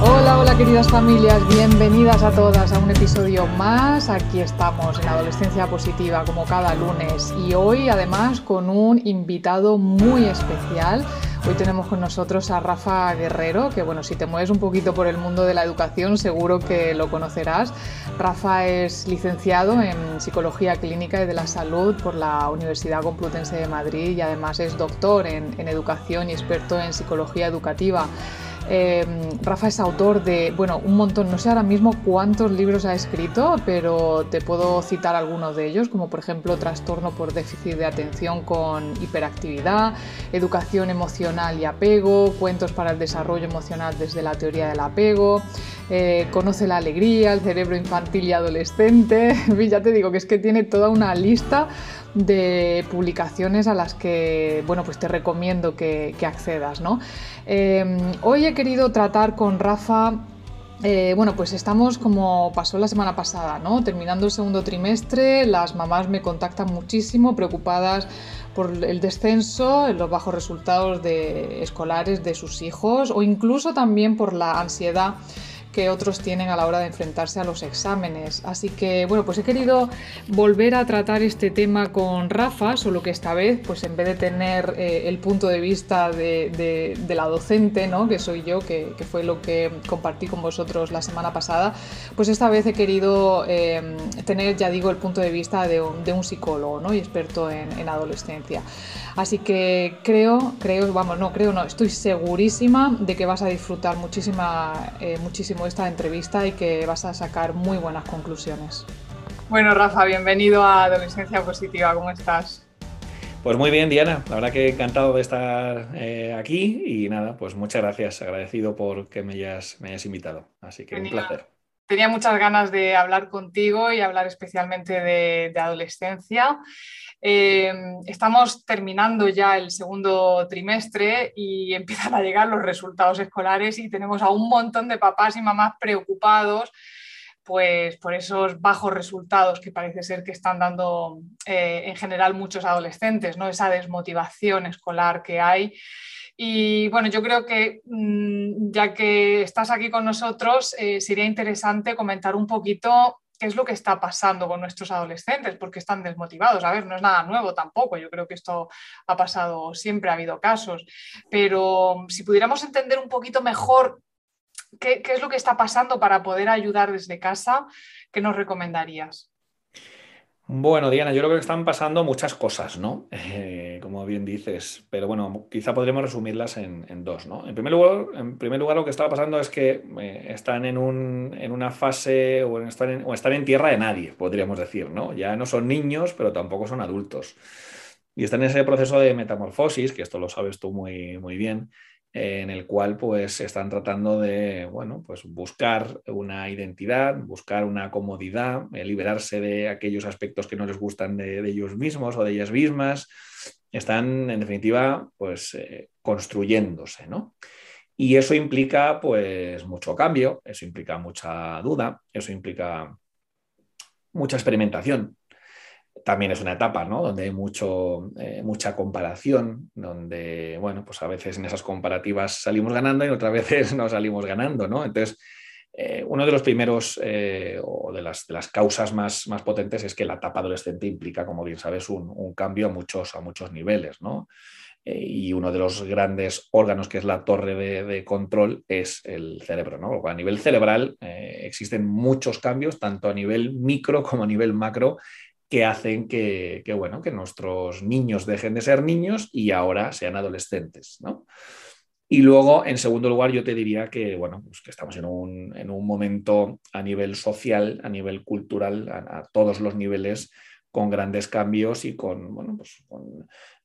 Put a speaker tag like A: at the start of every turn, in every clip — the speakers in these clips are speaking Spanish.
A: Hola, hola queridas familias, bienvenidas a todas a un episodio más. Aquí estamos en Adolescencia Positiva como cada lunes y hoy además con un invitado muy especial. Hoy tenemos con nosotros a Rafa Guerrero, que bueno, si te mueves un poquito por el mundo de la educación seguro que lo conocerás. Rafa es licenciado en Psicología Clínica y de la Salud por la Universidad Complutense de Madrid y además es doctor en, en Educación y experto en Psicología Educativa. Em, Rafa es autor de, bueno, un montón, no sé ahora mismo cuántos libros ha escrito, pero te puedo citar algunos de ellos, como por ejemplo Trastorno por déficit de atención con hiperactividad, Educación emocional y apego, Cuentos para el desarrollo emocional desde la teoría del apego, eh, Conoce la alegría, el cerebro infantil y adolescente, ya te digo que es que tiene toda una lista de publicaciones a las que bueno, pues te recomiendo que, accedas. ¿no? Em, hoy he querido tratar con Rafa eh, bueno, pues estamos como pasó la semana pasada, ¿no? Terminando el segundo trimestre, las mamás me contactan muchísimo, preocupadas por el descenso, los bajos resultados de escolares de sus hijos o incluso también por la ansiedad que otros tienen a la hora de enfrentarse a los exámenes. Así que bueno, pues he querido volver a tratar este tema con Rafa, solo que esta vez, pues en vez de tener eh, el punto de vista de, la docente, ¿no? que soy yo, que, fue lo que compartí con vosotros la semana pasada, pues esta vez he querido eh, tener, ya digo, el punto de vista de un, psicólogo ¿no? y experto en, en adolescencia. Así que creo, creo, vamos, no, creo no, estoy segurísima de que vas a disfrutar muchísima, eh, muchísimo esta entrevista y que vas a sacar muy buenas conclusiones. Bueno, Rafa, bienvenido a Adolescencia Positiva, ¿cómo estás?
B: Pues muy bien, Diana. La verdad que encantado de estar eh, aquí y nada, pues muchas gracias. Agradecido por que me hayas, me hayas invitado. Así que un placer.
A: Tenía muchas ganas de hablar contigo y hablar especialmente de, adolescencia. Eh, estamos terminando ya el segundo trimestre y empiezan a llegar los resultados escolares y tenemos a un montón de papás y mamás preocupados pues por esos bajos resultados que parece ser que están dando eh, en general muchos adolescentes, ¿no? esa desmotivación escolar que hay. Y bueno, yo creo que mm, ya que estás aquí con nosotros, eh, sería interesante comentar un poquito qué es lo que está pasando con nuestros adolescentes, porque están desmotivados. A ver, no es nada nuevo tampoco, yo creo que esto ha pasado, siempre ha habido casos, pero si pudiéramos entender un poquito mejor qué, es lo que está pasando para poder ayudar desde casa, ¿qué nos recomendarías?
B: Bueno, Diana, yo creo que están pasando muchas cosas, ¿no? Eh, como bien dices, pero bueno, quizá podremos resumirlas en, dos, ¿no? En primer, lugar, en primer lugar, lo que está pasando es que eh, están en, una fase o están, en, o están en tierra de nadie, podríamos decir, ¿no? Ya no son niños, pero tampoco son adultos. Y están en ese proceso de metamorfosis, que esto lo sabes tú muy, muy bien, en el cual pues están tratando de bueno, pues buscar una identidad, buscar una comodidad, eh, liberarse de aquellos aspectos que no les gustan de, ellos mismos o de ellas mismas. Están, en definitiva, pues eh, construyéndose, ¿no? Y eso implica pues mucho cambio, eso implica mucha duda, eso implica mucha experimentación también es una etapa, ¿no? Donde hay mucho, eh, mucha comparación, donde, bueno, pues a veces en esas comparativas salimos ganando y otras veces no salimos ganando, ¿no? Entonces, eh, uno de los primeros eh, o de las, causas más, más, potentes es que la etapa adolescente implica, como bien sabes, un, cambio a muchos, a muchos niveles, ¿no? y uno de los grandes órganos que es la torre de, control es el cerebro. ¿no? A nivel cerebral existen muchos cambios, tanto a nivel micro como a nivel macro, que hacen que, bueno, que nuestros niños dejen de ser niños y ahora sean adolescentes. ¿no? Y luego, en segundo lugar, yo te diría que, bueno, pues estamos en un, en un, momento a nivel social, a nivel cultural, a, todos los niveles, con grandes cambios y con, bueno, pues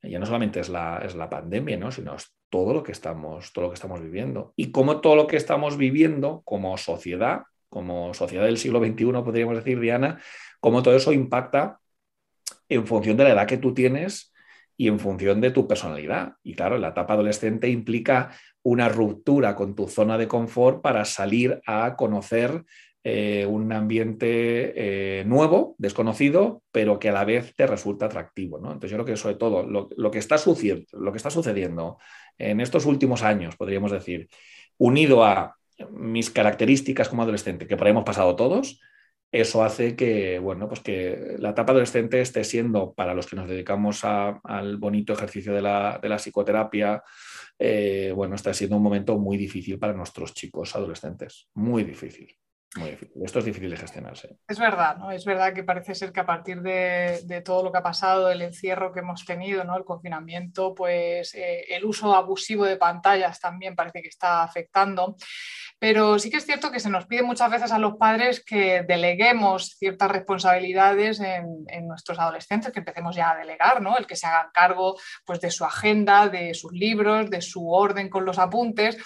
B: ya no solamente es la, es la pandemia, ¿no? sino es todo lo, que estamos, todo lo que estamos viviendo. Y como todo lo que estamos viviendo como sociedad, como sociedad del siglo XXI, podríamos decir, Diana, cómo todo eso impacta en función de la edad que tú tienes y en función de tu personalidad. Y claro, la etapa adolescente implica una ruptura con tu zona de confort para salir a conocer eh, un ambiente eh, nuevo, desconocido, pero que a la vez te resulta atractivo. ¿no? Entonces yo creo que sobre todo lo, que está lo que está sucediendo en estos últimos años, podríamos decir, unido a mis características como adolescente, que por ahí hemos pasado todos, eso hace que, bueno, pues que la etapa adolescente esté siendo, para los que nos dedicamos al bonito ejercicio de la, psicoterapia, eh, bueno, está siendo un momento muy difícil para nuestros chicos adolescentes, muy difícil. Esto es difícil de gestionarse.
A: Es verdad, ¿no? Es verdad que parece ser que a partir de, todo lo que ha pasado, el encierro que hemos tenido, ¿no? El confinamiento, pues eh, el uso abusivo de pantallas también parece que está afectando. Pero sí que es cierto que se nos pide muchas veces a los padres que deleguemos ciertas responsabilidades en, nuestros adolescentes, que empecemos ya a delegar, ¿no? El que se hagan cargo pues, de su agenda, de sus libros, de su orden con los apuntes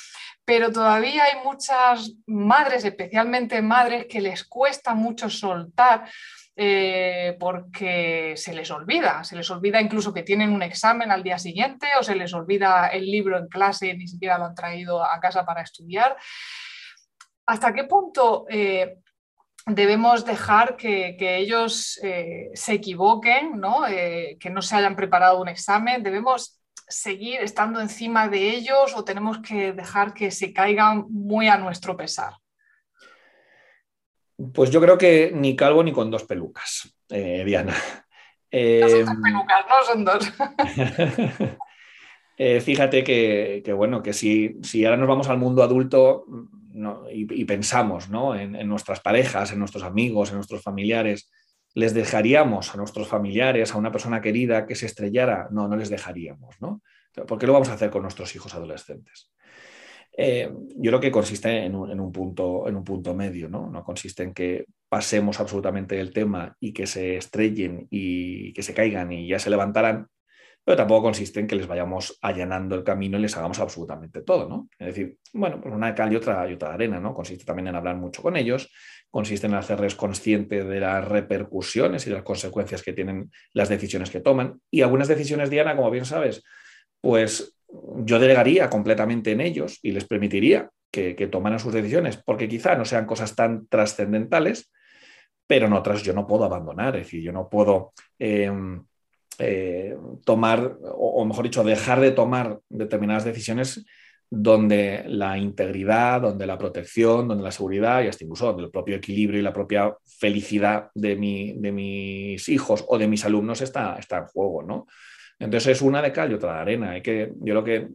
A: pero todavía hay muchas madres, especialmente madres, que les cuesta mucho soltar eh, porque se les olvida, se les olvida incluso que tienen un examen al día siguiente o se les olvida el libro en clase ni siquiera lo han traído a casa para estudiar. ¿Hasta qué punto eh, debemos dejar que, ellos eh, se equivoquen, ¿no? que no se hayan preparado un examen? ¿Debemos seguir estando encima de ellos o tenemos que dejar que se caigan muy a nuestro pesar?
B: Pues yo creo que ni calvo ni con dos pelucas, eh, Diana.
A: no son dos em, pelucas, no son dos.
B: Eh, fíjate que, bueno, que si, si, ahora nos vamos al mundo adulto y, pensamos en, en, nuestras parejas, en nuestros amigos, en nuestros familiares, ¿Les dejaríamos a nuestros familiares, a una persona querida que se estrellara? No, no les dejaríamos, ¿no? ¿Por qué lo vamos a hacer con nuestros hijos adolescentes? Eh, yo creo que consiste en un, punto, en un punto medio, ¿no? No consiste en que pasemos absolutamente el tema y que se estrellen y que se caigan y ya se levantarán, pero tampoco consiste en que les vayamos allanando el camino y les hagamos absolutamente todo, ¿no? Es decir, bueno, pues una cal y otra, y otra arena, ¿no? Consiste también en hablar mucho con ellos, consiste en hacerles consciente de las repercusiones y de las consecuencias que tienen las decisiones que toman. Y algunas decisiones, Diana, como bien sabes, pues yo delegaría completamente en ellos y les permitiría que, tomaran sus decisiones, porque quizá no sean cosas tan trascendentales, pero en otras yo no puedo abandonar, es decir, yo no puedo em, eh, tomar, o, mejor dicho, dejar de tomar determinadas decisiones donde la integridad, donde la protección, donde la seguridad y hasta incluso donde el propio equilibrio y la propia felicidad de, de mis hijos o de mis alumnos está, está en juego, ¿no? Entonces es una de cal y otra de arena. Hay que, yo creo que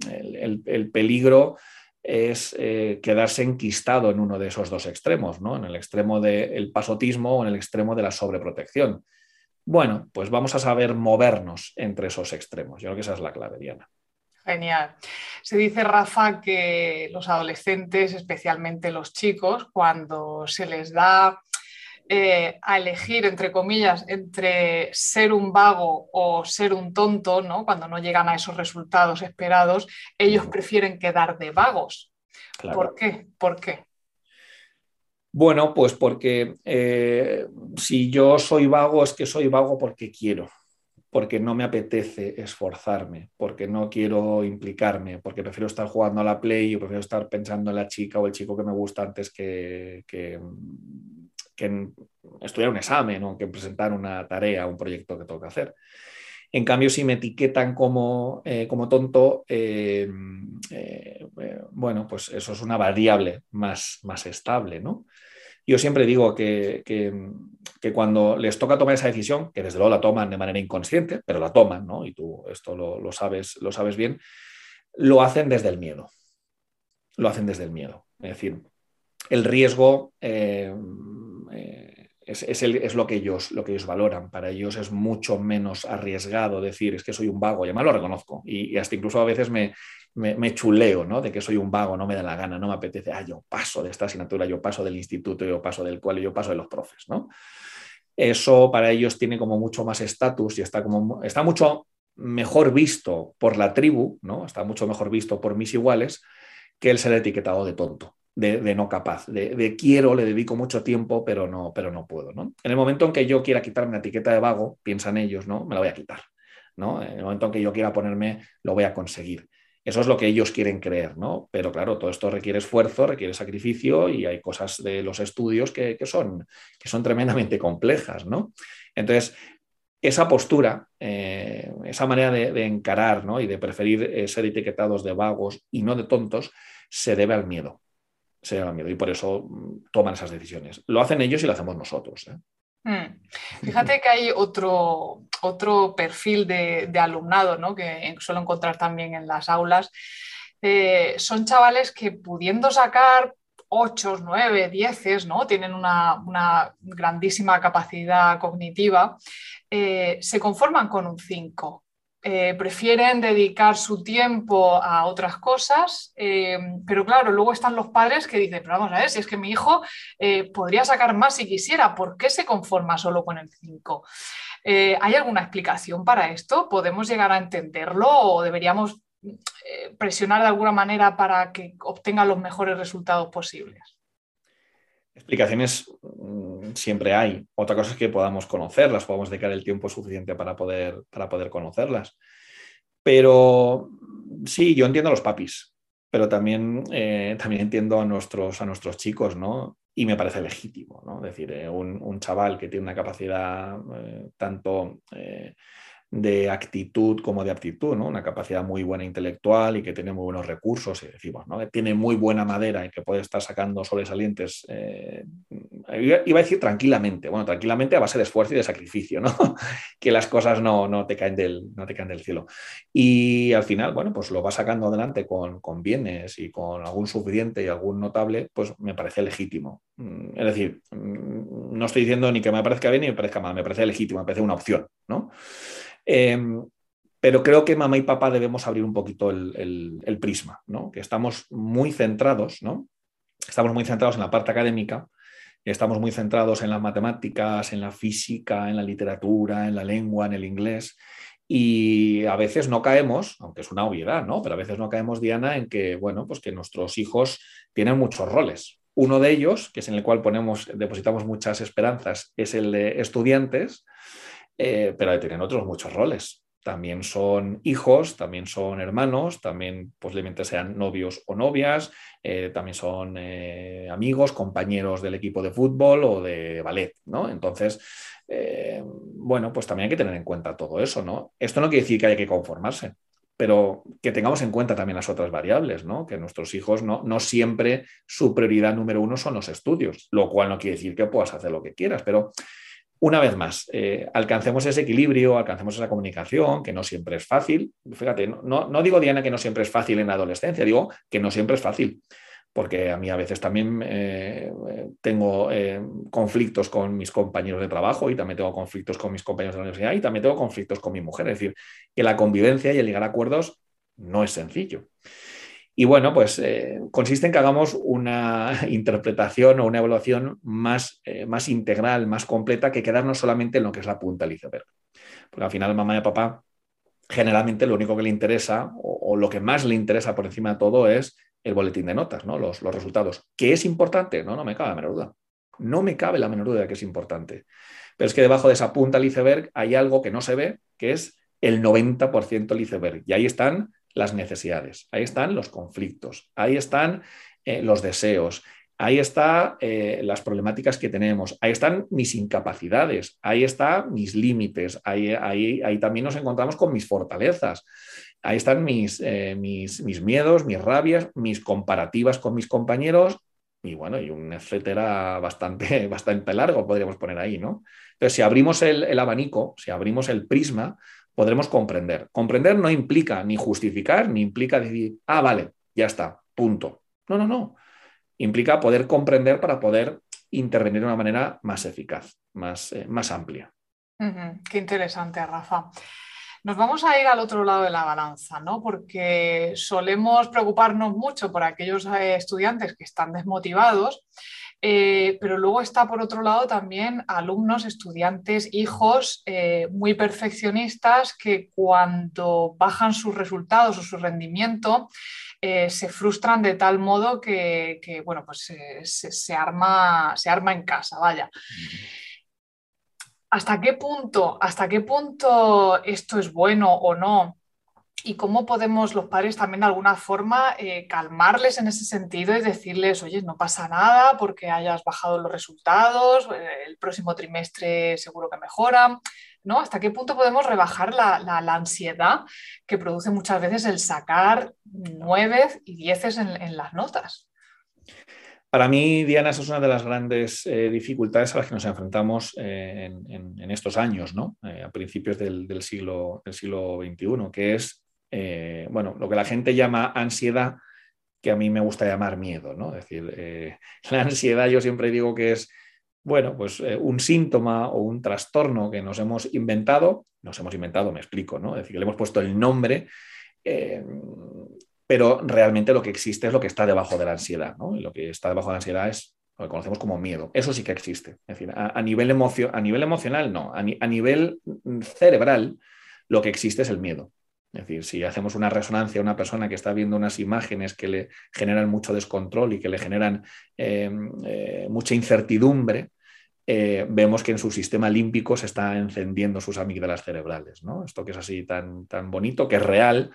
B: el, peligro es eh, quedarse enquistado en uno de esos dos extremos, ¿no? en el extremo del pasotismo o en el extremo de la sobreprotección. Bueno, pues vamos a saber movernos entre esos extremos. Yo creo que esa es la clave, Diana.
A: Genial. Se dice, Rafa, que los adolescentes, especialmente los chicos, cuando se les da eh, a elegir, entre comillas, entre ser un vago o ser un tonto, ¿no? cuando no llegan a esos resultados esperados, ellos prefieren quedar de vagos. ¿Por qué? ¿Por qué?
B: Bueno, pues porque eh, si yo soy vago es que soy vago porque quiero porque no me apetece esforzarme, porque no quiero implicarme, porque prefiero estar jugando a la play o prefiero estar pensando en la chica o el chico que me gusta antes que, que, estudiar un examen o que presentar una tarea, un proyecto que tengo que hacer. En cambio, si me etiquetan como, eh, como tonto, eh, eh, bueno, pues eso es una variable más, más estable, ¿no? Yo siempre digo que, cuando les toca tomar esa decisión, que desde luego la toman de manera inconsciente, pero la toman, ¿no? Y tú esto lo, sabes, lo sabes bien, lo hacen desde el miedo. Lo hacen desde el miedo. Es decir, el riesgo es, lo, que ellos, lo que ellos valoran. Para ellos es mucho menos arriesgado decir es que soy un vago, y además lo reconozco. Y, y hasta incluso a veces me, me, chuleo, ¿no? De que soy un vago, no me da la gana, no me apetece, ah, yo paso de esta asignatura, yo paso del instituto, yo paso del cual, yo paso de los profes, ¿no? Eso para ellos tiene como mucho más estatus y está, como, está mucho mejor visto por la tribu, ¿no? Está mucho mejor visto por mis iguales que el ser etiquetado de tonto. De, no capaz, de, quiero, le dedico mucho tiempo, pero no, pero no puedo. ¿no? En el momento en que yo quiera quitarme la etiqueta de vago, piensan ellos, ¿no? Me la voy a quitar. ¿no? En el momento en que yo quiera ponerme, lo voy a conseguir. Eso es lo que ellos quieren creer, ¿no? Pero claro, todo esto requiere esfuerzo, requiere sacrificio y hay cosas de los estudios que, son, que son tremendamente complejas, ¿no? Entonces, esa postura, eh, esa manera de, encarar ¿no? y de preferir eh, ser etiquetados de vagos y no de tontos, se debe al miedo. Se al miedo y por eso mm, toman esas decisiones. Lo hacen ellos y lo hacemos nosotros. ¿eh?
A: Hmm. Fíjate que hay otro, otro perfil de, alumnado que suelo encontrar también en las aulas. Eh, son chavales que pudiendo sacar 8, 9, 10, ¿no? tienen una, grandísima capacidad cognitiva, eh, se conforman con un 5. Eh, prefieren dedicar su tiempo a otras cosas, eh, pero claro, luego están los padres que dicen, pero vamos a ver, si es que mi hijo eh, podría sacar más si quisiera, ¿por qué se conforma solo con el 5? ¿Hay alguna explicación para esto? ¿Podemos llegar a entenderlo o deberíamos presionar de alguna manera para que obtenga los mejores resultados posibles?
B: Explicaciones mm, siempre hay. Otra cosa es que podamos conocerlas, podamos dedicar el tiempo suficiente para poder, para poder conocerlas. Pero sí, yo entiendo a los papis, pero también, eh, también entiendo a nuestros, a nuestros chicos, ¿no? Y me parece legítimo, ¿no? Es decir, eh, un, chaval que tiene una capacidad eh, tanto de actitud como de aptitud, ¿no? una capacidad muy buena intelectual y que tiene muy buenos recursos, y decimos, ¿no? tiene muy buena madera y que puede estar sacando sobresalientes, eh, iba a decir tranquilamente, bueno, tranquilamente a base de esfuerzo y de sacrificio, ¿no? que las cosas no, no, te caen del, no te caen del cielo. Y al final, bueno, pues lo va sacando adelante con, con bienes y con algún suficiente y algún notable, pues me parece legítimo. Mm, es decir, mm, no estoy diciendo ni que me parezca bien ni me parezca mal, me parece legítimo, me parece una opción, ¿no? Em, pero creo que mamá y papá debemos abrir un poquito el, prisma, ¿no? que estamos muy centrados, ¿no? estamos muy centrados en la parte académica, estamos muy centrados en las matemáticas, en la física, en la literatura, en la lengua, en el inglés, y a veces no caemos, aunque es una obviedad, ¿no? Pero a veces no caemos, Diana, en que, bueno, pues que nuestros hijos tienen muchos roles. Uno de ellos, que es en el cual ponemos, depositamos muchas esperanzas, es el de estudiantes, eh, pero tienen otros muchos roles. También son hijos, también son hermanos, también posiblemente sean novios o novias, eh, también son eh, amigos, compañeros del equipo de fútbol o de ballet, ¿no? Entonces, bueno, pues también hay que tener en cuenta todo eso, ¿no? Esto no quiere decir que haya que conformarse, pero que tengamos en cuenta también las otras variables, ¿no? Que nuestros hijos no, no siempre su prioridad número uno son los estudios, lo cual no quiere decir que puedas hacer lo que quieras, pero una vez más, eh, alcancemos ese equilibrio, alcancemos esa comunicación, que no siempre es fácil. Fíjate, no, digo, Diana, que no siempre es fácil en la adolescencia, digo que no siempre es fácil, porque a mí a veces también eh, tengo eh, conflictos con mis compañeros de trabajo y también tengo conflictos con mis compañeros de la universidad y también tengo conflictos con mi mujer. Es decir, que la convivencia y el llegar a acuerdos no es sencillo. Y bueno, pues eh, consiste en que hagamos una interpretación o una evaluación más, eh, más integral, más completa, que quedarnos solamente en lo que es la punta del iceberg. Porque al final mamá y papá generalmente lo único que le interesa o, lo que más le interesa por encima de todo es el boletín de notas, ¿no? los, los resultados. ¿Que es importante? No, no me cabe la menor duda. No me cabe la menor duda de que es importante. Pero es que debajo de esa punta del iceberg hay algo que no se ve, que es el 90% del iceberg. Y ahí están las necesidades, ahí están los conflictos, ahí están eh, los deseos, ahí están eh, las problemáticas que tenemos, ahí están mis incapacidades, ahí están mis límites, ahí, ahí, ahí también nos encontramos con mis fortalezas, ahí están mis, eh, mis, mis, miedos, mis rabias, mis comparativas con mis compañeros y bueno, y un etcétera bastante, bastante largo podríamos poner ahí, ¿no? Entonces, si abrimos el, el abanico, si abrimos el prisma, podremos comprender. Comprender no implica ni justificar, ni implica decir, ah, vale, ya está, punto. No, no, no. Implica poder comprender para poder intervenir de una manera más eficaz, más, eh, más amplia.
A: Qué interesante, Rafa. Nos vamos a ir al otro lado de la balanza, ¿no? Porque solemos preocuparnos mucho por aquellos eh, estudiantes que están desmotivados eh, pero luego está por otro lado también alumnos, estudiantes, hijos eh, muy perfeccionistas que cuando bajan sus resultados o su rendimiento eh, se frustran de tal modo que, bueno, pues se, arma, se arma en casa, vaya. ¿Hasta qué punto, hasta qué punto esto es bueno o no? Y cómo podemos los padres también de alguna forma eh, calmarles en ese sentido y decirles, oye, no pasa nada porque hayas bajado los resultados, eh, el próximo trimestre seguro que mejoran, ¿no? ¿Hasta qué punto podemos rebajar la, ansiedad que produce muchas veces el sacar nueve y dieces en, las notas?
B: Para mí, Diana, esa es una de las grandes eh, dificultades a las que nos enfrentamos en, estos años, ¿no? a principios del, del, siglo, del siglo XXI, que es eh, bueno, lo que la gente llama ansiedad, que a mí me gusta llamar miedo, ¿no? Es decir, eh, la ansiedad yo siempre digo que es, bueno, pues eh, un síntoma o un trastorno que nos hemos inventado, nos hemos inventado, me explico, ¿no? Es decir, que le hemos puesto el nombre, pero realmente lo que existe es lo que está debajo de la ansiedad, lo que está debajo de la ansiedad es lo que conocemos como miedo. Eso sí que existe. Es decir, a, nivel, a nivel emocional, no. a nivel cerebral, lo que existe es el miedo. Es decir, si hacemos una resonancia a una persona que está viendo unas imágenes que le generan mucho descontrol y que le generan em, eh, mucha incertidumbre, eh, vemos que en su sistema límpico se está encendiendo sus amígdalas cerebrales. ¿no? Esto que es así tan, tan bonito, que es real,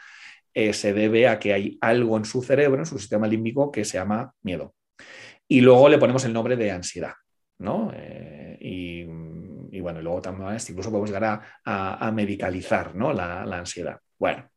B: eh, se debe a que hay algo en su cerebro, en su sistema límbico, que se llama miedo. Y luego le ponemos el nombre de ansiedad. ¿no? Y, bueno, luego también incluso podemos llegar a, medicalizar ¿no? la ansiedad. Bueno,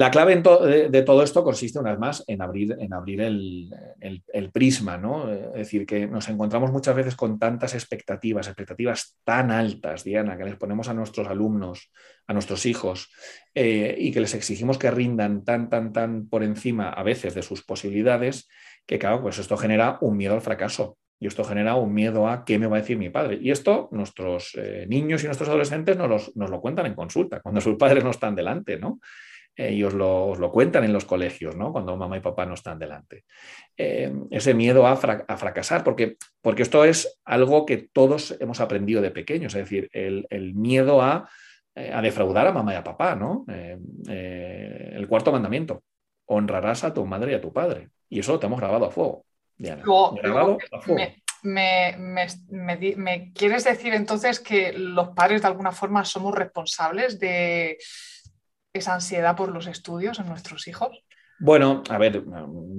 B: la clave de, todo esto consiste una vez más en abrir, en abrir el, prisma, ¿no? Es decir, que nos encontramos muchas veces con tantas expectativas, expectativas tan altas, Diana, que les ponemos a nuestros alumnos, a nuestros hijos, eh, y que les exigimos que rindan tan, tan, tan por encima a veces de sus posibilidades, que claro, pues esto genera un miedo al fracaso. Y esto genera un miedo a qué me va a decir mi padre. Y esto nuestros eh, niños y nuestros adolescentes nos, lo cuentan en consulta, cuando sus padres no están delante, ¿no? Ellos lo, os lo cuentan en los colegios, ¿no? Cuando mamá y papá no están delante. Eh, ese miedo a, fracasar, porque, porque esto es algo que todos hemos aprendido de pequeños, es decir, el, miedo a, eh, a, defraudar a mamá y a papá, ¿no? el cuarto mandamiento, honrarás a tu madre y a tu padre. Y eso lo tenemos grabado a fuego.
A: Me, quieres decir entonces que los padres de alguna forma somos responsables de esa ansiedad por los estudios en nuestros hijos?
B: Bueno, a ver,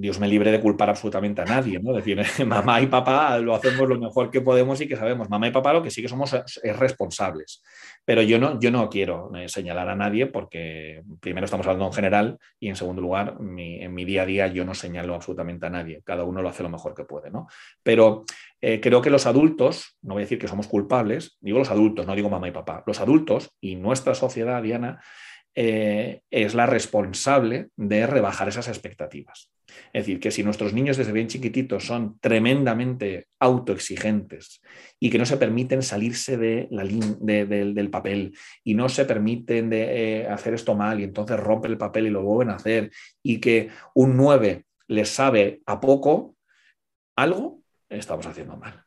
B: Dios me libre de culpar absolutamente a nadie, ¿no? Es decir, mamá y papá lo hacemos lo mejor que podemos y que sabemos. Mamá y papá lo que sí que somos es responsables. Pero yo no, yo no quiero eh, señalar a nadie porque primero estamos hablando en general y en segundo lugar, en mi día a día yo no señalo absolutamente a nadie. Cada uno lo hace lo mejor que puede, ¿no? Pero eh, creo que los adultos, no voy a decir que somos culpables, digo los adultos, no digo mamá y papá, los adultos y nuestra sociedad, Diana, eh, es la responsable de rebajar esas expectativas. Es decir, que si nuestros niños desde bien chiquititos son tremendamente autoexigentes y que no se permiten salirse de la del papel y no se permiten de, eh, hacer esto mal y entonces rompen el papel y lo vuelven a hacer y que un 9 les sabe a poco, algo estamos haciendo mal.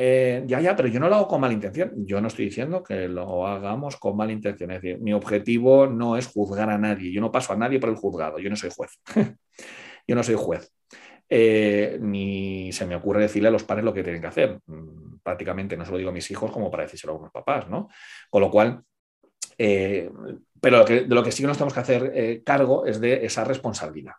B: Eh, ya, ya, pero yo no lo hago con mala intención. Yo no estoy diciendo que lo hagamos con mala intención. Es decir, mi objetivo no es juzgar a nadie. Yo no paso a nadie por el juzgado. Yo no soy juez. yo no soy juez. Eh, ni se me ocurre decirle a los padres lo que tienen que hacer. Mm, prácticamente no se lo digo a mis hijos como para decírselo a los papás, ¿no? Con lo cual, eh, pero de lo que sí que nos tenemos que hacer cargo es de esa responsabilidad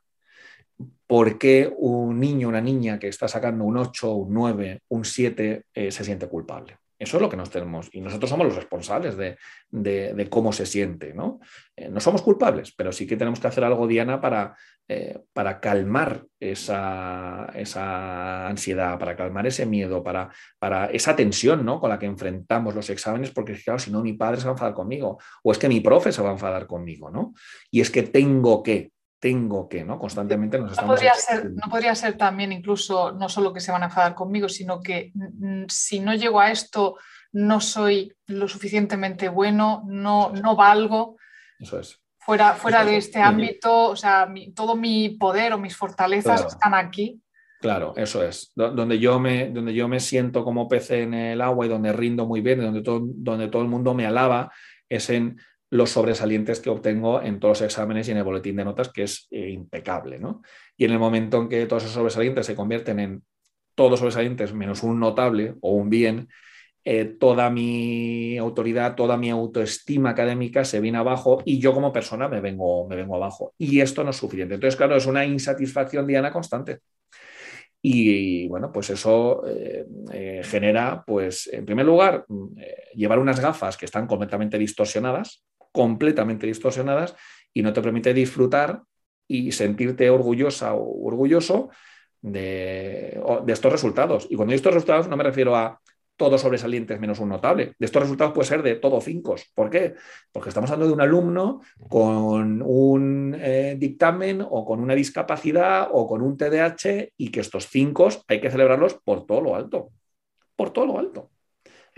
B: por qué un niño una niña que está sacando un 8, un 9, un 7 eh, se siente culpable. Eso es lo que nos tenemos. Y nosotros somos los responsables de, cómo se siente. ¿no? Eh, no somos culpables, pero sí que tenemos que hacer algo, Diana, para, eh, para calmar esa, esa, ansiedad, para calmar ese miedo, para, para esa tensión ¿no? con la que enfrentamos los exámenes, porque claro, si no, mi padre se va a enfadar conmigo, o es que mi profe se va a enfadar conmigo, ¿no? Y es que tengo que, tengo que, ¿no? Constantemente nos estamos...
A: No podría, ser, no podría ser también incluso, no solo que se van a enfadar conmigo, sino que mm, si no llego a esto, no soy lo suficientemente bueno, no, no valgo.
B: Eso es.
A: Fuera, fuera de este ámbito, o sea, todo mi poder o mis fortalezas están aquí.
B: Claro, eso es. Donde yo, me, donde yo me siento como pez en el agua y donde rindo muy bien, donde todo, donde todo el mundo me alaba, es en los sobresalientes que obtengo en todos los exámenes y en el boletín de notas, que es eh, impecable. ¿no? Y en el momento en que todos esos sobresalientes se convierten en todos sobresalientes menos un notable o un bien, eh, toda mi autoridad, toda mi autoestima académica se viene abajo y yo como persona me vengo, me vengo abajo. Y esto no es suficiente. Entonces, claro, es una insatisfacción diana constante. Y bueno, pues eso eh, genera, pues, en primer lugar, llevar unas gafas que están completamente distorsionadas, completamente distorsionadas, y no te permite disfrutar y sentirte orgullosa o orgulloso de, estos resultados. Y cuando digo estos resultados no me refiero a todos sobresalientes menos un notable. De estos resultados puede ser de todo cinco. ¿Por qué? Porque estamos hablando de un alumno con un eh, dictamen o con una discapacidad o con un TDAH y que estos cinco hay que celebrarlos por todo lo alto. Por todo lo alto.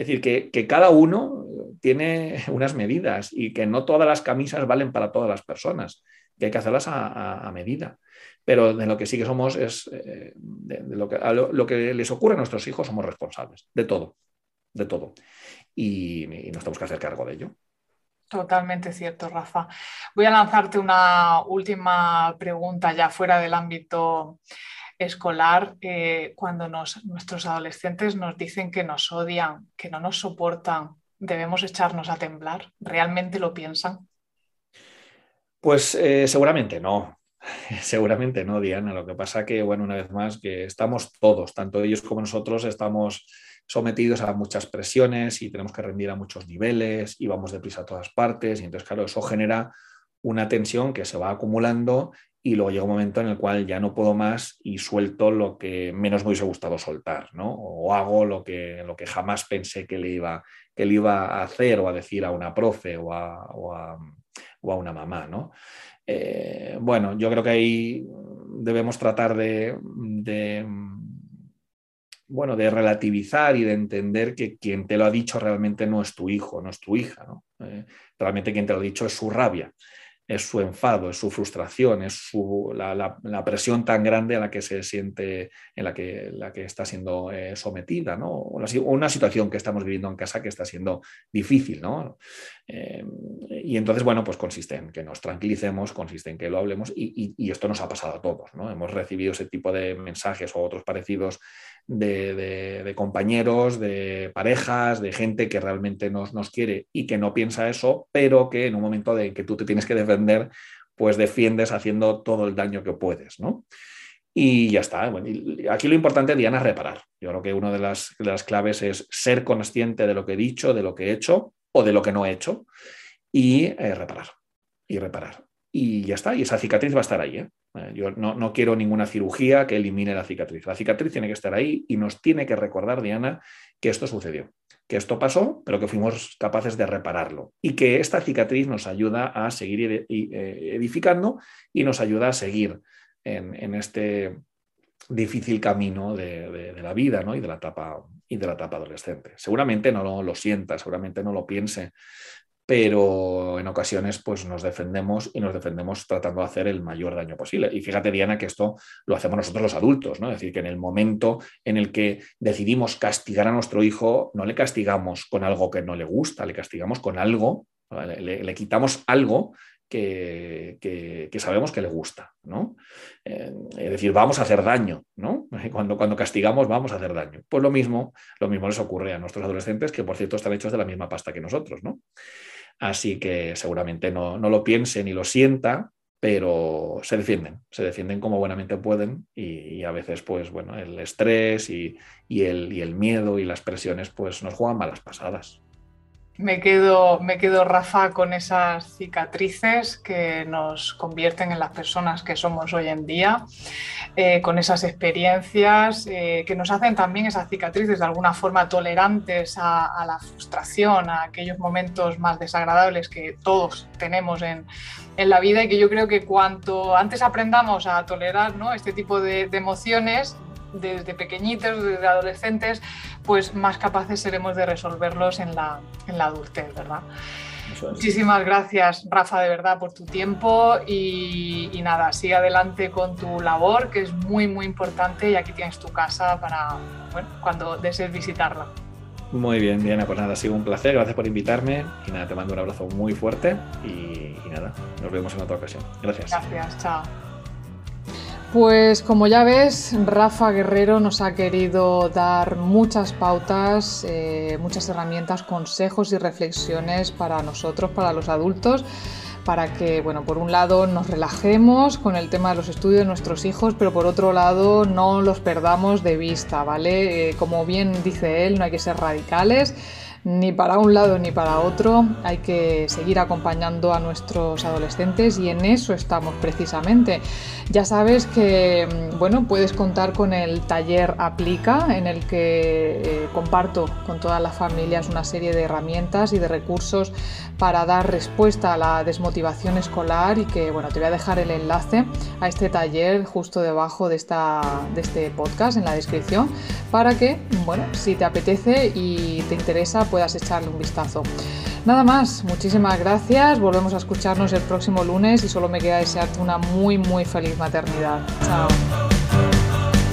B: Es decir, que, cada uno tiene unas medidas y que no todas las camisas valen para todas las personas, que hay que hacerlas a medida pero de lo que sí que somos es, eh, de, lo, que, lo, que, les ocurre a nuestros hijos, somos responsables, de todo, de todo. Y, nos tenemos que hacer cargo de ello.
A: Totalmente cierto, Rafa. Voy a lanzarte una última pregunta ya fuera del ámbito escolar. Eh, cuando nuestros adolescentes nos dicen que nos odian, que no nos soportan, ¿debemos echarnos a temblar? ¿Realmente lo piensan?
B: Pues eh, seguramente no. Seguramente no, Diana. Lo que pasa que, bueno, una vez más, que estamos todos, tanto ellos como nosotros, estamos sometidos a muchas presiones y tenemos que rendir a muchos niveles y vamos deprisa a todas partes. Y entonces, claro, eso genera una tensión que se va acumulando y luego llega un momento en el cual ya no puedo más y suelto lo que menos me hubiese gustado soltar, ¿no? O hago lo que, lo que jamás pensé que le, iba, que le iba a hacer o a decir a una profe o a, o a, una mamá, ¿no? Eh, bueno, yo creo que ahí debemos tratar de, bueno, de relativizar y de entender que quien te lo ha dicho realmente no es tu hijo, no es tu hija. Eh, realmente quien te lo ha dicho es su rabia es su enfado, es su frustración, es su, la, presión tan grande a la que se siente, en la que, la que está siendo eh, sometida, ¿no? Una, situación que estamos viviendo en casa que está siendo difícil, ¿no? Eh, y entonces, bueno, pues consiste en que nos tranquilicemos, consiste en que lo hablemos y, y, esto nos ha pasado a todos, ¿no? Hemos recibido ese tipo de mensajes o otros parecidos de, compañeros, de parejas, de gente que realmente nos, nos quiere y que no piensa eso, pero que en un momento de que tú te tienes que defender, pues defiendes haciendo todo el daño que puedes, ¿no? Y ya está. aquí lo importante, Diana, es reparar. Yo creo que una de las, claves es ser consciente de lo que he dicho, de lo que he hecho o de lo que no he hecho y eh, reparar. Y reparar y ya está, y esa cicatriz va a estar ahí. ¿eh? Eh, yo no, quiero ninguna cirugía que elimine la cicatriz. La cicatriz tiene que estar ahí y nos tiene que recordar, Diana, que esto sucedió, que esto pasó, pero que fuimos capaces de repararlo y que esta cicatriz nos ayuda a seguir eh, edificando y nos ayuda a seguir en, este difícil camino de, la vida ¿no? y, de la etapa, y de la etapa adolescente. Seguramente no lo, lo sienta, seguramente no lo piense, pero en ocasiones pues nos defendemos y nos defendemos tratando de hacer el mayor daño posible. Y fíjate, Diana, que esto lo hacemos nosotros los adultos, ¿no? Es decir, que en el momento en el que decidimos castigar a nuestro hijo, no le castigamos con algo que no le gusta, le castigamos con algo, le, quitamos algo que, sabemos que le gusta, ¿no? Eh, es decir, vamos a hacer daño, ¿no? Cuando, cuando castigamos vamos a hacer daño. Pues lo mismo, lo mismo les ocurre a nuestros adolescentes, que por cierto están hechos de la misma pasta que nosotros, ¿no? Así que seguramente no, lo piense ni lo sienta, pero se defienden, se defienden como buenamente pueden y, a veces pues bueno, el estrés y, el, y el miedo y las presiones pues nos juegan malas pasadas.
A: Me quedo, me quedo, Rafa, con esas cicatrices que nos convierten en las personas que somos hoy en día, eh, con esas experiencias eh, que nos hacen también esas cicatrices de alguna forma tolerantes a, la frustración, a aquellos momentos más desagradables que todos tenemos en, la vida y que yo creo que cuanto antes aprendamos a tolerar ¿no? este tipo de emociones, desde pequeñitos, desde adolescentes, pues más capaces seremos de resolverlos en la, en la adultez, ¿verdad? Muchísimas gracias, Rafa, de verdad, por tu tiempo y, nada, sigue adelante con tu labor, que es muy, muy importante y aquí tienes tu casa para, bueno, cuando desees visitarla.
B: Muy bien, Diana, pues nada, ha sido un placer, gracias por invitarme y nada, te mando un abrazo muy fuerte y, y nada, nos vemos en otra ocasión. Gracias.
A: Gracias, chao. Pues como ya ves, Rafa Guerrero nos ha querido dar muchas pautas, eh, muchas herramientas, consejos y reflexiones para nosotros, para los adultos, para que, bueno, por un lado nos relajemos con el tema de los estudios de nuestros hijos, pero por otro lado no los perdamos de vista, ¿vale? Eh, como bien dice él, no hay que ser radicales ni para un lado ni para otro. Hay que seguir acompañando a nuestros adolescentes y en eso estamos precisamente. Ya sabes que mm, bueno, puedes contar con el taller Aplica en el que eh, comparto con todas las familias una serie de herramientas y de recursos para dar respuesta a la desmotivación escolar y que bueno, te voy a dejar el enlace a este taller justo debajo de, esta, de este podcast en la descripción para que, bueno, si te apetece y te interesa puedas echarle un vistazo. Nada más, muchísimas gracias, volvemos a escucharnos el próximo lunes y solo me queda desearte una muy muy feliz maternidad. Chao.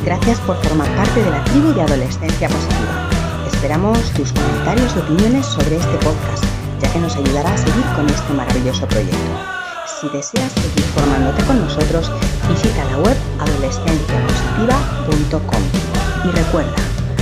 C: Gracias por formar parte de la tribu de Adolescencia Positiva. Esperamos tus comentarios y opiniones sobre este podcast, ya que nos ayudará a seguir con este maravilloso proyecto. Si deseas seguir formándote con nosotros, visita la web adolescenciapositiva.com y recuerda,